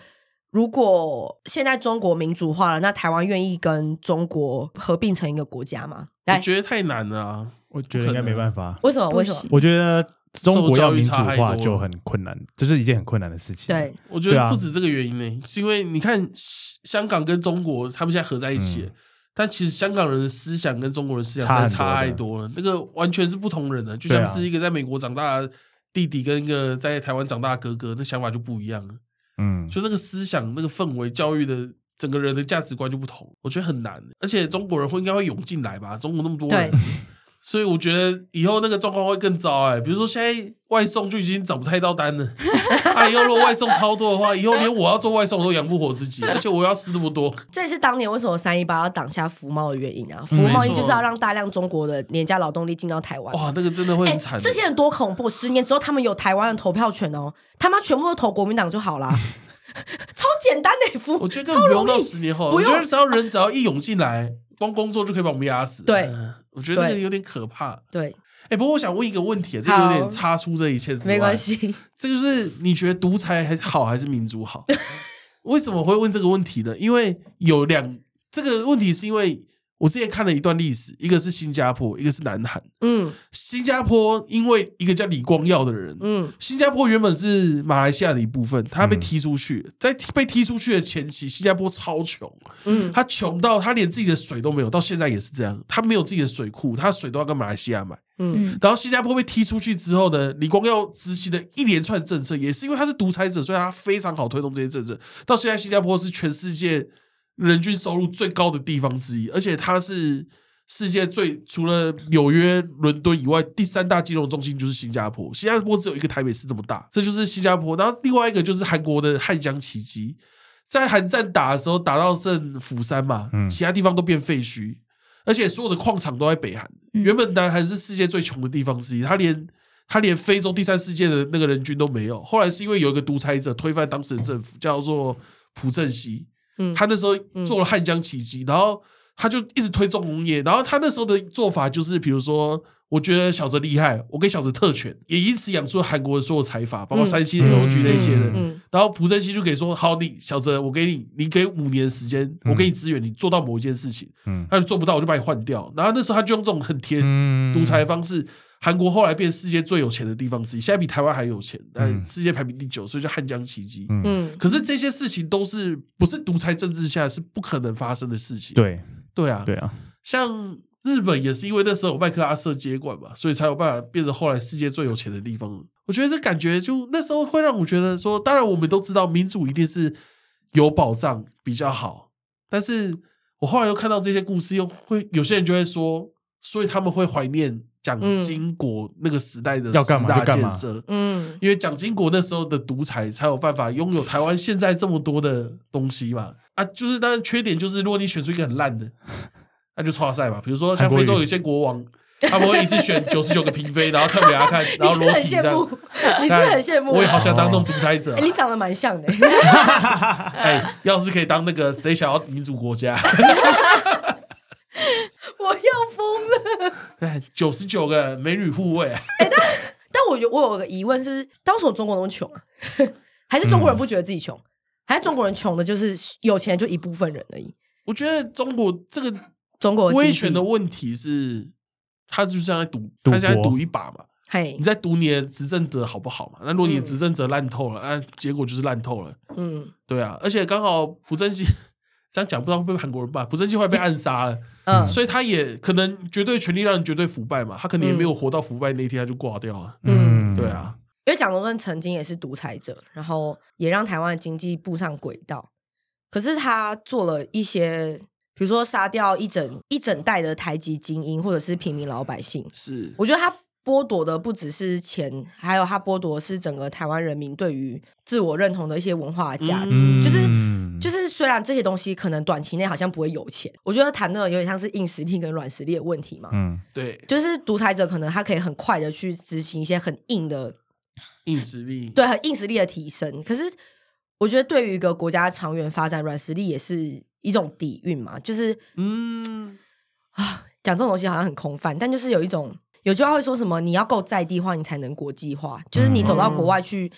如果现在中国民主化了，那台湾愿意跟中国合并成一个国家吗？我，觉得太难了啊。我觉得应该没办法。为什么？为什么？我觉得中国要民主受教育差太多就很困难，这是一件很困难的事情。对，我觉得不止这个原因呢，是因为你看香香港跟中国他们现在合在一起但其实香港人的思想跟中国人思想差很实在差太多多了，那个完全是不同人的，就像是一个在美国长大的弟弟跟一个在台湾长大的哥哥，那想法就不一样了，嗯，就那个思想、那个氛围、教育的。整个人的价值观就不同，我觉得很难，而且中国人会应该会涌进来吧？中国那么多人。对，所以我觉得以后那个状况会更糟哎、比如说现在外送就已经找不太到单了，啊，以后如果外送超多的话，以后连我要做外送我都养不活自己，而且我要吃那么多。这也是当年为什么三一八要挡下服贸的原因啊！服贸易就是要让大量中国的廉价劳动力进到台湾。哇，那个真的会哎、很惨。这些人多恐怖！十年之后，他们有台湾的投票权哦，他妈全部都投国民党就好啦，*laughs* 超简单的服，我觉得不用到十年后，我觉得只要人只要一涌进来，光工作就可以把我们压死。对嗯我觉得那个有点可怕。对，哎，不过我想问一个问题，这个有点插出这一切之外，没关。系。这就是你觉得独裁还好还是民主好？*laughs* 为什么会问这个问题呢？因为有两这个问题，是因为我之前看了一段历史，一个是新加坡，一个是南韩。嗯新加坡因为一个叫李光耀的人，嗯新加坡原本是马来西亚的一部分，他被嗯踢出去，在被踢出去的前期，新加坡超穷，嗯他穷到他连自己的水都没有，到现在也是这样，他没有自己的水库，他水都要跟马来西亚买。嗯嗯然后新加坡被踢出去之后呢，李光耀执行了一连串政策，也是因为他是独裁者，所以他非常好推动这些政策。到现在，新加坡是全世界人均收入最高的地方之一，而且它是世界最除了纽约、伦敦以外，第三大金融中心就是新加坡。新加坡只有一个台北市这么大，这就是新加坡。然后另外一个就是韩国的汉江奇迹，在韩战打的时候打到剩釜山嘛，嗯其他地方都变废墟。而且所有的矿场都在北韩。嗯原本南韩是世界最穷的地方之一，他连他连非洲第三世界的那个人均都没有。后来是因为有一个独裁者推翻当时的政府，叫做朴正熙，嗯他那时候做了汉江奇迹，然后他就一直推重工业，然后他那时候的做法就是，比如说。我觉得小泽厉害，我给小泽特权，也因此养出了韩国的所有财阀，包括嗯三星、LG 那些的。嗯然后朴正熙就可以说：“好，你小泽，我给你，你给五年时间，我给你资源，你做到某一件事情。嗯他就做不到，我就把你换掉。然后那时候他就用这种很贴嗯独裁的方式，韩国后来变世界最有钱的地方之一，现在比台湾还有钱，但嗯世界排名第九，所以叫汉江奇迹。嗯，嗯可是这些事情都是不是独裁政治下是不可能发生的事情。对对啊，对啊，像日本也是因为那时候有麦克阿瑟接管嘛，所以才有办法变成后来世界最有钱的地方。我觉得这感觉就那时候会让我觉得说，当然我们都知道民主一定是有保障比较好，但是我后来又看到这些故事，又会有些人就会说，所以他们会怀念蒋经国那个时代的要干十大嘛就干嘛建设。嗯因为蒋经国那时候的独裁，才有办法拥有台湾现在这么多的东西嘛。啊，就是当然缺点就是，如果你选出一个很烂的，那就差赛嘛。比如说像非洲有些国王，他们会一次选九十九个嫔妃，然后特别给他看，*laughs* 然后裸体这样羡慕。，你是很羡慕，我也好想当那种独裁者哎，。你长得蛮像的，*laughs* 哎，要是可以当那个谁想要民主国家，*laughs* 疯了。哎，九十九个美女护卫啊，但我觉得我有个疑问是，当时我中国那么穷啊，*laughs* 还是中国人不觉得自己穷，还是中国人穷的就是有钱就一部分人而已？我觉得中国这个中国威权的问题是，他就是在赌，赌他现在赌一把嘛。嘿你，在赌你的执政者好不好嘛？那如果你的执政者烂透了，那、结果就是烂透了。嗯对啊，而且刚好朴正熙这样讲，不知道会不会被韩国人骂。朴正熙后来被暗杀了，嗯所以他也可能绝对权力让人绝对腐败嘛，他可能也没有活到腐败那一天，他就挂掉了。嗯对，啊，因为蒋中正曾经也是独裁者，然后也让台湾的经济步上轨道。可是他做了一些，比如说杀掉一整一整代的台籍精英或者是平民老百姓，是我觉得他剥夺的不只是钱，还有他剥夺的是整个台湾人民对于自我认同的一些文化价值。嗯就是嗯就是，虽然这些东西可能短期内好像不会有钱，我觉得谈的有点像是硬实力跟软实力的问题嘛。嗯对就是独裁者可能他可以很快的去执行一些很硬的硬实力。对，很硬实力的提升。可是我觉得对于一个国家长远发展，软实力也是一种底蕴嘛。就是嗯，啊，讲这种东西好像很空泛，但就是有一种有句话会说什么，你要够在地化，你才能国际化。就是你走到国外去，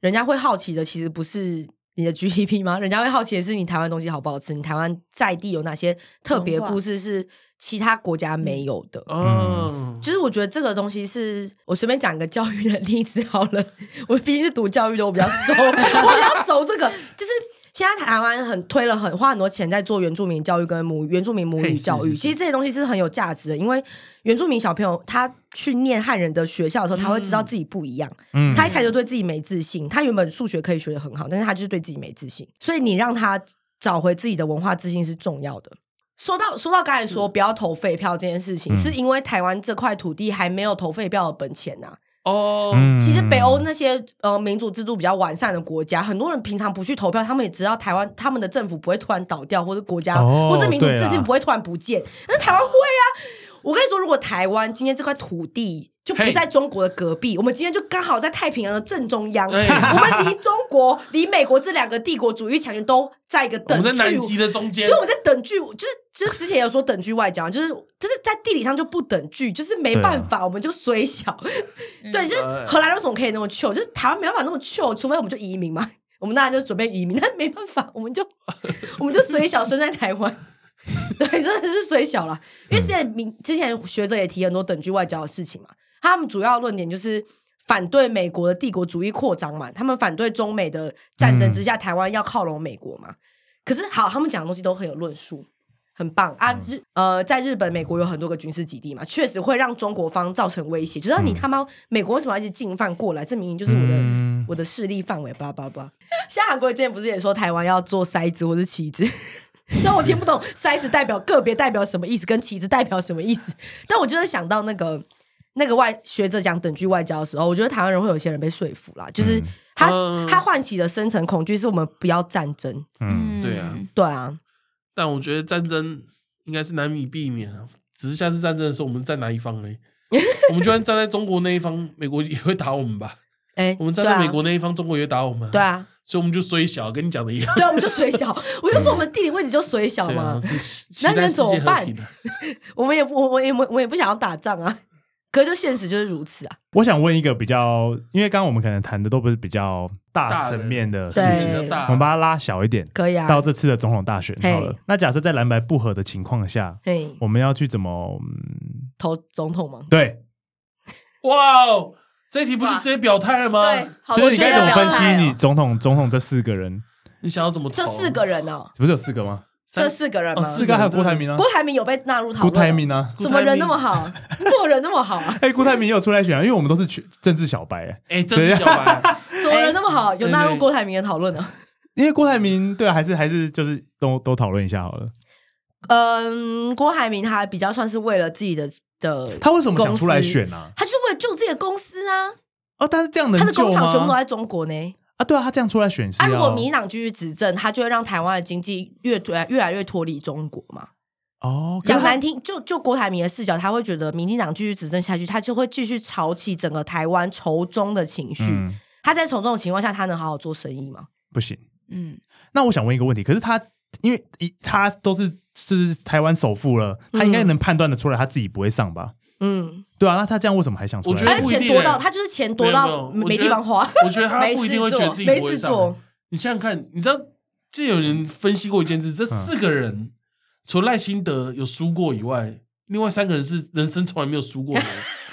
人家会好奇的其实不是。你的 *laughs* GDP 吗？人家会好奇的是你台湾东西好不好吃，你台湾在地有哪些特别故事是其他国家没有的。嗯，就是我觉得这个东西是我随便讲一个教育的 *laughs* 例子好了，我毕竟是读教育的，我比较熟，*laughs* 我比较熟这个。就是现在台湾很推了很花很多钱在做原住民教育跟母原住民母语教育，其实这些东西是很有价值的，因为原住民小朋友他去念汉人的学校的时候，他会知道自己不一样。嗯。他一开始就对自己没自信，他原本数学可以学得很好，但是他就是对自己没自信，所以你让他找回自己的文化自信是重要的。说到说到刚才说不要投废票这件事情，嗯。是因为台湾这块土地还没有投废票的本钱呐、哦，嗯其实北欧那些呃民主制度比较完善的国家，很多人平常不去投票，他们也知道台湾他们的政府不会突然倒掉，或者国家、哦或是民主制度不会突然不见。但是台湾会啊！我跟你说，如果台湾今天这块土地就不在中国的隔壁，我们今天就刚好在太平洋的正中央，哎我们离中国、离美国这两个帝国主义强权都在一个等距。们在南极的中间就，我们在等距，就是就是之前有说等距外交，就是就是在地理上就不等距，就是没办法，我们就虽小。对，就是呃荷兰人为什么可以那么 chill，就是台湾没办法那么 chill，除非我们就移民嘛。*laughs* 我们当然就准备移民，但没办法，我们就 *laughs* 我们就虽小生在台湾。对，真的是虽小了。因为之前明之前学者也提很多等距外交的事情嘛，他们主要论点就是反对美国的帝国主义扩张嘛，他们反对中美的战争之下，台湾要靠拢美国嘛。可是好，他们讲的东西都很有论述。很棒啊！日呃，在日本、美国有很多个军事基地嘛，确实会让中国方造成威胁。就是你他妈美国为什么要一直进犯过来？这明明就是我的、嗯我的势力范围，叭叭叭。像韩国之前不是也说台湾要做筛子或是旗子？*laughs* 虽然我听不懂筛子代表个别代表什么意思，跟旗子代表什么意思，但我就是想到那个那个外学者讲等距外交的时候，我觉得台湾人会有些人被说服啦，就是他、嗯他唤起的深层恐惧是我们不要战争。嗯，对啊对啊，但我觉得战争应该是难以避免啊，只是下次战争的时候我们在哪一方嘞？*laughs* 我们就算站在中国那一方，美国也会打我们吧？哎、我们站在美国那一方，中国也会打我们。对，啊，所以我们就虽小，跟你讲的一样。对啊，我们就水小，*laughs* 我就说我们地理位置就水小嘛，，*laughs* 那能怎么办。我们也不，我我也我我也不想要打仗啊，可是就现实就是如此啊。我想问一个比较，因为刚刚我们可能谈的都不是比较大层面的事情，我们把它拉小一点，可以啊，到这次的总统大选好了。那假设在蓝白不合的情况下，嘿，我们要去怎么？嗯，投总统吗？对，哇哦，这题不是直接表态了吗？对，好就是你该怎么分析你哦总统总统这四个人？你想要怎么投？这四个人哦，不是有四个吗？三这四个人吗？哦四四个还有郭台铭啊，郭台铭有被纳入讨郭论郭，台铭啊，怎么人那么好？你怎么人那么好啊？*laughs* 哎，郭台铭也有出来选啊，因为我们都是全政治小白，哎哎，政治小白，*laughs* 怎么人那么好？有纳入郭台铭的讨论呢？因为郭台铭对啊，还是还是就是都都讨论一下好了。嗯，郭台铭他比较算是为了自己的的，他为什么想出来选呢？啊？他就是为了救自己的公司啊，哦，但是这样的他的工救厂全部都？在中国呢。啊，对啊，他这样出来选是啊，如果民进党继续执政，他就会让台湾的经济越越越来越脱离中国嘛。哦，讲难听，就就郭台铭的视角，他会觉得民进党继续执政下去，他就会继续炒起整个台湾仇中的情绪。嗯他在从这种情况下，他能好好做生意吗？不行。嗯，那我想问一个问题，可是他因为一他都是是台湾首富了，他应该嗯能判断的出来他自己不会上吧？嗯，对啊，那他这样为什么还想出来？我觉得他不一定欸钱多到他就是钱多到没有没有没我觉得地方花，我觉得他不一定会觉得自己没不会上事做。你想想看，你知道，这有人分析过一件事，这四个人、除了赖心德有输过以外，另外三个人是人生从来没有输过的。*laughs*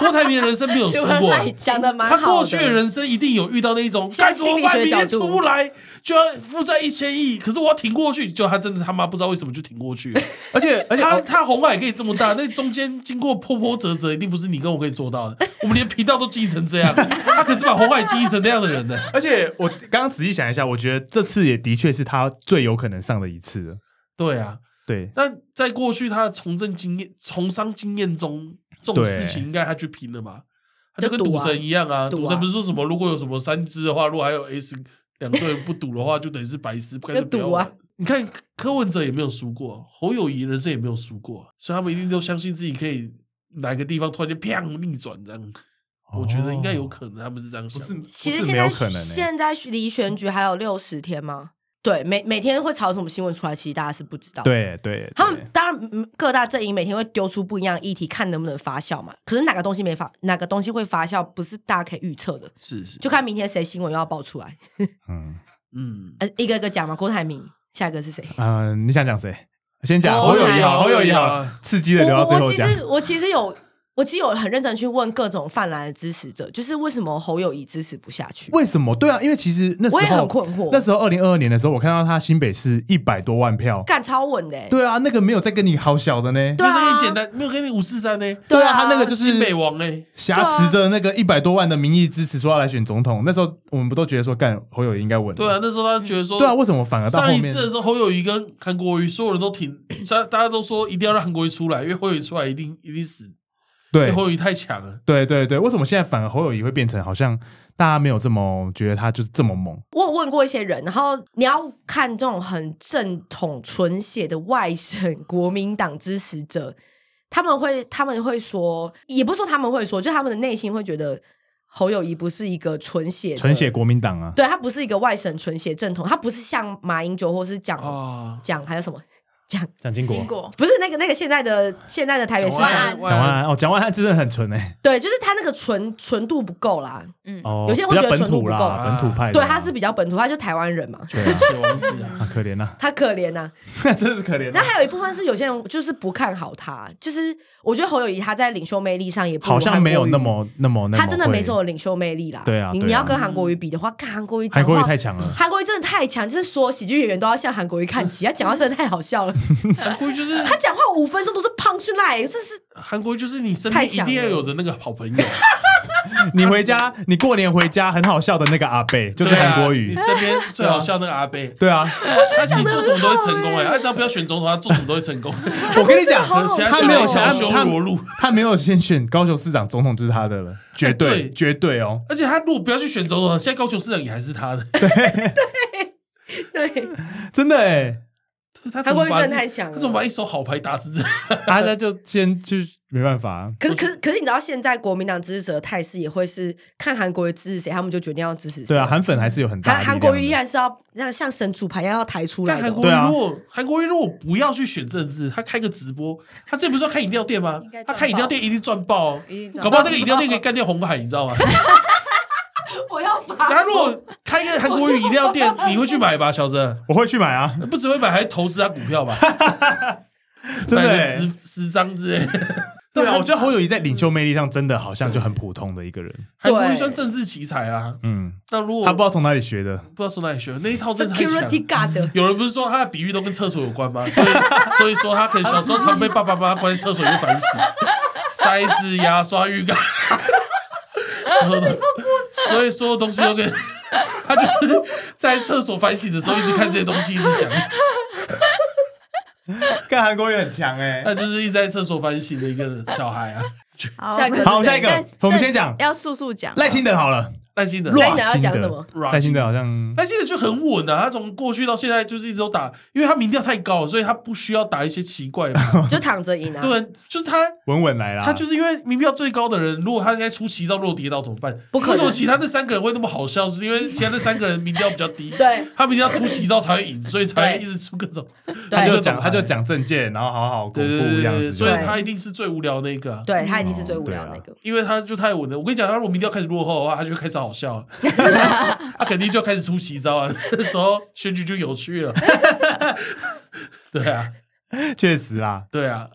郭台铭的人生没有输过，*laughs* 讲的蛮他好的。过去的人生一定有遇到那一种，现在该怎么办？明天出不来就要负债一千亿，可是我要挺过去，就他真的他妈不知道为什么就挺过去 *laughs* 了。而且而且他哦他红海可以这么大，那中间经过波波折折，一定不是你跟我可以做到的。*laughs* 我们连频道都经营成这样，他可是把红海经营成那样的人呢。而且我刚刚仔细想一下，我觉得这次也的确是他最有可能上的一次了。对啊，对，但在过去他的从政经验、从商经验中，这种事情应该他去拼了吧？他就跟赌神一样啊，赌啊神不是说什么如果有什么三支的话，如果还有 S 两队人不赌的话，就等于是白痴，不要就赌啊。你看柯文哲也没有输过，侯友谊人生也没有输过，所以他们一定都相信自己可以哪个地方突然间砰逆转这样。我觉得应该有可能，他们是这样想。不是，其实现在不是没有可能欸现在离选举还有六十天吗？对，每每天会炒什么新闻出来，其实大家是不知道。，对对，他们当然嗯各大阵营每天会丢出不一样的议题，看能不能发酵嘛。可是哪个东西没发，哪个东西会发酵，不是大家可以预测的，是是，就看明天谁新闻又要爆出来。嗯嗯，呃，一个一个讲嘛，郭台铭，下一个是谁？啊，你想讲谁？先讲侯友谊好，好侯友谊好刺激的留到最我后讲。我其实我其实有。我其实有很认真去问各种泛蓝的支持者，就是为什么侯友谊支持不下去？为什么？对啊，因为其实那时候我也很困惑。那时候二零二二年的时候，我看到他新北市一百多万票，干超稳的、欸，对啊，那个没有再跟你好小的呢。对啊没有跟你简单，没有跟你五四三呢，对啊，他那个就是新北王哎，挟持着那个一百多万的民意支持，说要来选总统。那时候我们不都觉得说，干侯友谊应该稳？对啊，，那时候他觉得说，对啊，为什么反而到后面上一次？的时候，侯友谊跟韩国瑜所有人都挺，*clears throat* 大大家都说一定要让韩国瑜出来，因为侯友谊出来一定一定死，因对侯友谊太强了。对对对，为什么现在反而侯友谊会变成好像大家没有这么觉得他就是这么猛？我有问过一些人，然后你要看这种很正统纯血的外省国民党支持者，他们会他们会说，也不是说他们会说，就他们的内心会觉得侯友谊不是一个纯血纯血，国民党啊，对他不是一个外省纯血正统，他不是像马英九或是蒋啊，蒋还有什么蒋蒋经国。不是那个那个现在的现在的台北市蒋长，万蒋万安哦，蒋万安真的很纯哎，对，就是他那个纯纯度不够啦。嗯，哦，有些人会比较觉得纯度不够。土啦，本土派的对，啊，他是比较本土，他就台湾人嘛，对啊，血王子啊，*laughs* 啊可怜呐，他可怜呐、*laughs* 真是可怜那还有一部分是有些人就是不看好他，就是我觉得侯友谊他在领袖魅力上也不如好像没有那么那么那么他真的没什么领袖魅力啦。对啊对啊。你你要跟韩国瑜比的话，看韩国瑜讲韩国瑜话太强了，韩国瑜真的太强，就是所有喜剧演员都要向韩国瑜看齐。他讲话真的太好笑了，*laughs* 韩国瑜就是 *laughs* 他讲话五分钟都是 punch line，真是韩国瑜就是你身太边一定要有的那个好朋友，*laughs* 你回家，你过年回家很好笑的那个阿贝就是韩国瑜你，身边最好笑那个阿贝，对啊，他其实做什么都会成功哎，他只要不要选总统，他做什么都会成功。我跟你讲，他他没有选想他小修罗路，他没有先选高雄市长总统就是他的了，绝对对。绝对哦，而且他如果不要去选总统，现在高雄市长也还是他的。对。真的哎，他怎么把韩国瑜真的太强了他怎么把一手好牌打成这样？*laughs* 大家就先就没办法，可是可是可是你知道现在国民党支持者的态势也会是看韩国瑜支持谁，他们就决定要支持谁。对啊，韩粉还是有很大的韩力量的韩国瑜依然是要让像神主牌一样要抬出来。但韩国瑜对啊如果韩国瑜如果不要去选政治，他开个直播，他这不是要开饮料店吗应该？赚他开饮料店一定赚爆哦，一定赚搞不好那个饮料店可以干掉红海，你知道吗？*laughs* *laughs* 我要发那如果开个韩国语饮料店，*laughs* 你会去买吧，小泽？我会去买啊，不只会买，还投资他股票吧？*laughs* 真的欸十十张之类。对啊，我觉得侯友谊在领袖魅力上真的好像就很普通的一个人，韩国瑜算政治奇才啊。嗯，那如果他不知道从哪里学的，不知道从哪里学的那一套，真的太强。security guard，有人不是说他的比喻都跟厕所有关吗？所以所以说他可能小时候常被爸爸妈妈关在厕所里面反洗，塞子、牙刷、浴缸，的，所以所有东西都跟 *laughs* 他就是在厕所反省的时候一直看这些东西，一直想，看韩国也很强哎他就是一直在厕所反省的一个小孩啊。好下一个好，下一个我们先讲。要速速讲赖清德好了，赖清德，弱那你要讲什么？赖清德好像赖清德就很稳啊，他从过去到现在就是一直都打，因为他民调太高了，所以他不需要打一些奇怪的。*laughs* 就躺着赢啊。对，就是他稳稳来啦，他就是因为民调最高的人，如果他现在出奇招落跌倒怎么办？不可能为什么其他那三个人会那么好笑？是因为其他那三个人民调比较低，*laughs* 对他们一定要出奇招才会赢，所以才会 *laughs* 一直出各种。他就讲他就牌，讲政见，然后好好巩对对固这样子，所以他一定是最无聊的那个啊。对，他一定是最无聊的那哦个。因为他就太稳了，我跟你讲，他如果民调开始落后的话，他就开始好笑，他肯定就开始出奇招啊，*laughs* 这时候选举就有趣了。*laughs* 对啊，确实啦，对啊，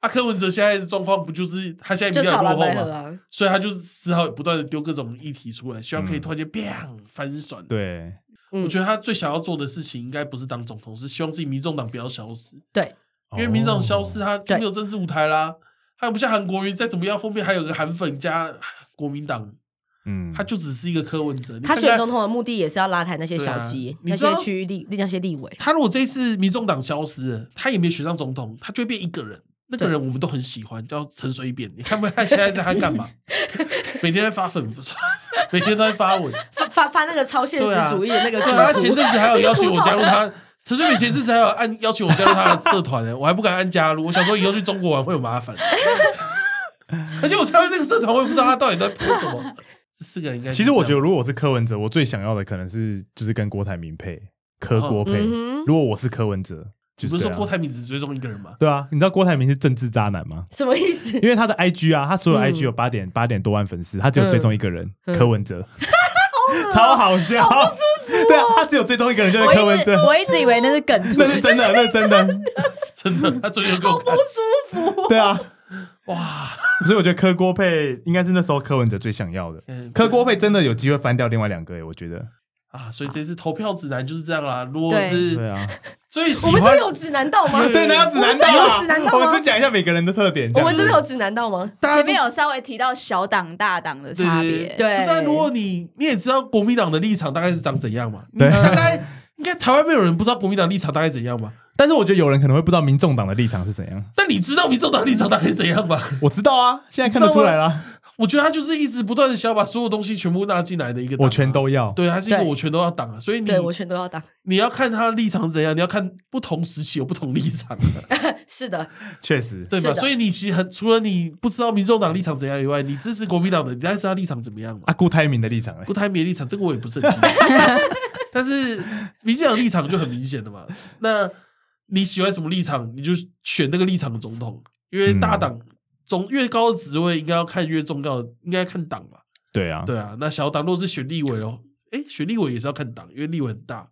啊，柯文哲现在的状况不就是他现在就民调炒蓝落后嘛，啊，所以他就是只好不断的丢各种议题出来，希望可以嗯。突然间 bang 翻转。对，嗯。我觉得他最想要做的事情，应该不是当总统，是希望自己民众党不要消失。对，因为民众党消失，哦。他就没有政治舞台啦。他又不像韩国瑜，再怎么样，后面还有个韩粉加国民党，嗯，他就只是一个柯文哲。他选总统的目的也是要拉抬那些小对啊鸡，那些区域立那些立委。他如果这一次民众党消失了，他也没有选上总统，他就会变一个人。那个人我们都很喜欢，叫陈水扁。你看不看现在在他干嘛？*laughs* 每天在发粉，*laughs* 每天都在发文。*laughs* 发发发那个超现实主义的那个对啊，他前阵子还有邀请我加入他，陈水扁前阵子还有按邀请我加入他的社团呢，我还不敢按加入，我想说以后去中国玩会有麻烦。而且我加入那个社团，我也不知道他到底在播什么。这四个人应该其实我觉得，如果我是柯文哲，我最想要的可能是就是跟郭台铭配，柯郭配。嗯如果我是柯文哲，就不是说郭台铭只追踪一个人吗？对啊？你知道郭台铭是政治渣男吗？什么意思？因为他的 IG 啊，他所有嗯 IG 有八点八点多万粉丝，他只有追踪一个人，嗯柯文哲，*laughs* 超好笑，对啊，他只有追踪一个人，就是柯我一直文哲，我一直以为那是梗图那，是真的，*laughs* 那是真的，*laughs* 真的，他昨天有给我看，对啊，哇，*laughs* 所以我觉得柯郭配应该是那时候柯文哲最想要的，嗯柯郭配真的有机会翻掉另外两个诶，我觉得，啊，所以这次投票指南就是这样啦。如果对是对啊，最喜欢我们真的有指南道吗？对，那要指南道我们真的有啊。指南，道吗？我们只讲一下每个人的特点，这样我们真的有指南道吗？大家都前面有稍微提到小党大党的差别，对不是啊，如果你你也知道国民党的立场大概是长怎样嘛？你对。大概应该台湾没有人不知道国民党立场大概怎样嘛？但是我觉得有人可能会不知道民众党的立场是怎样，但你知道民众党立场大概是怎样吗？我知道啊，现在看得出来啦，我觉得他就是一直不断的想要把所有东西全部纳进来的一个啊，我全都要，对，还是一个对我全都要党啊。所以你对我全都要党。你要看他的立场怎样，你要看不同时期有不同立场，*laughs* 是的，确实，对吧？所以你其实很除了你不知道民众党立场怎样以外，你支持国民党的，你大概知道他立场怎么样嘛？啊，顾台铭的立场嘞不，台铭的立场，这个我也不是很清楚。*laughs* 但是民进党立场就很明显的嘛。那你喜欢什么立场，你就选那个立场的总统，因为大党总越高的职位应该要看越重要，应该看党吧？对啊，对啊，那小党若是选立委哦，哎，选立委也是要看党，因为立委很大。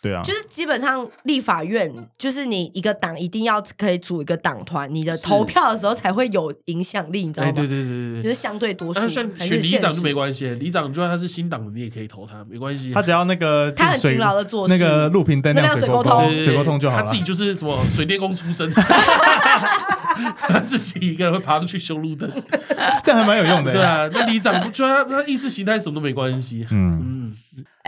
对啊，就是基本上立法院，就是你一个党一定要可以组一个党团，你的投票的时候才会有影响力，你知道吗？哎，对对对对对，就是相对多数。那选选里长就没关系，里长就算他是新党的，你也可以投他，没关系。他只要那个他很勤劳的做事那个路平灯那亮水沟亮水沟通对对对水沟通就好了。他自己就是什么水电工出身，他自己一个人会爬上去修路灯。这样还蛮有用的。对，啊，那里长不就他他意识形态什么都没关系。嗯，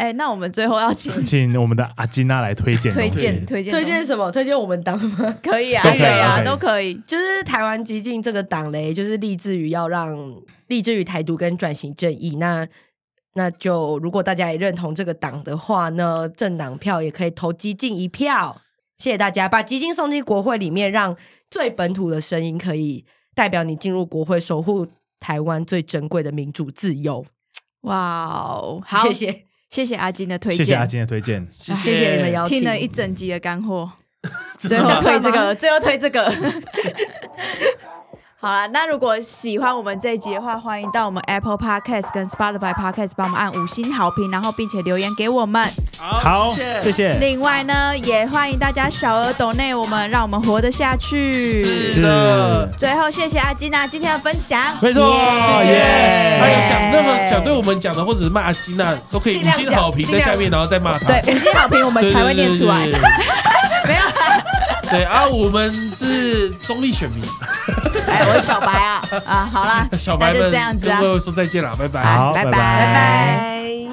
嗯，哎，那我们最后要请 *laughs* 请我们的阿金娜来推荐推荐推荐推荐什么？推荐我们党吗？*laughs* 可以啊，都可以啊，都可以都可以。就是台湾激进这个党嘞，就是立志于要让立志于台独跟转型正义。那那就如果大家也认同这个党的话呢，政党票也可以投激进一票。谢谢大家，把激进送进国会里面，让最本土的声音可以代表你进入国会，守护台湾最珍贵的民主自由。哇哦，好，谢谢，谢谢阿金的推荐，谢谢阿金的推荐。*laughs* 谢谢谢你们邀请，听了一整集的干货，*laughs* 最后推这个，最后推这个。好了，那如果喜欢我们这一集的话，欢迎到我们 Apple Podcast 跟 Spotify Podcast 帮我们按五星好评，然后并且留言给我们。好，谢谢谢。另外呢，也欢迎大家小额抖内我们，让我们活得下去。是的。最后，谢谢阿金娜今天的分享，没错，谢谢还有想任何想对我们讲的，或者是骂阿金娜，都可以五尽量讲星好评在下面，然后再骂他。对五星好评我们，才会念出来。对。对 *laughs* 对没有，对对啊，我们是中立选民，*laughs* 哎，我是小白啊。啊，好啦，*laughs* 小白们那就这样子啊。说再见了，拜拜。好拜拜。拜拜。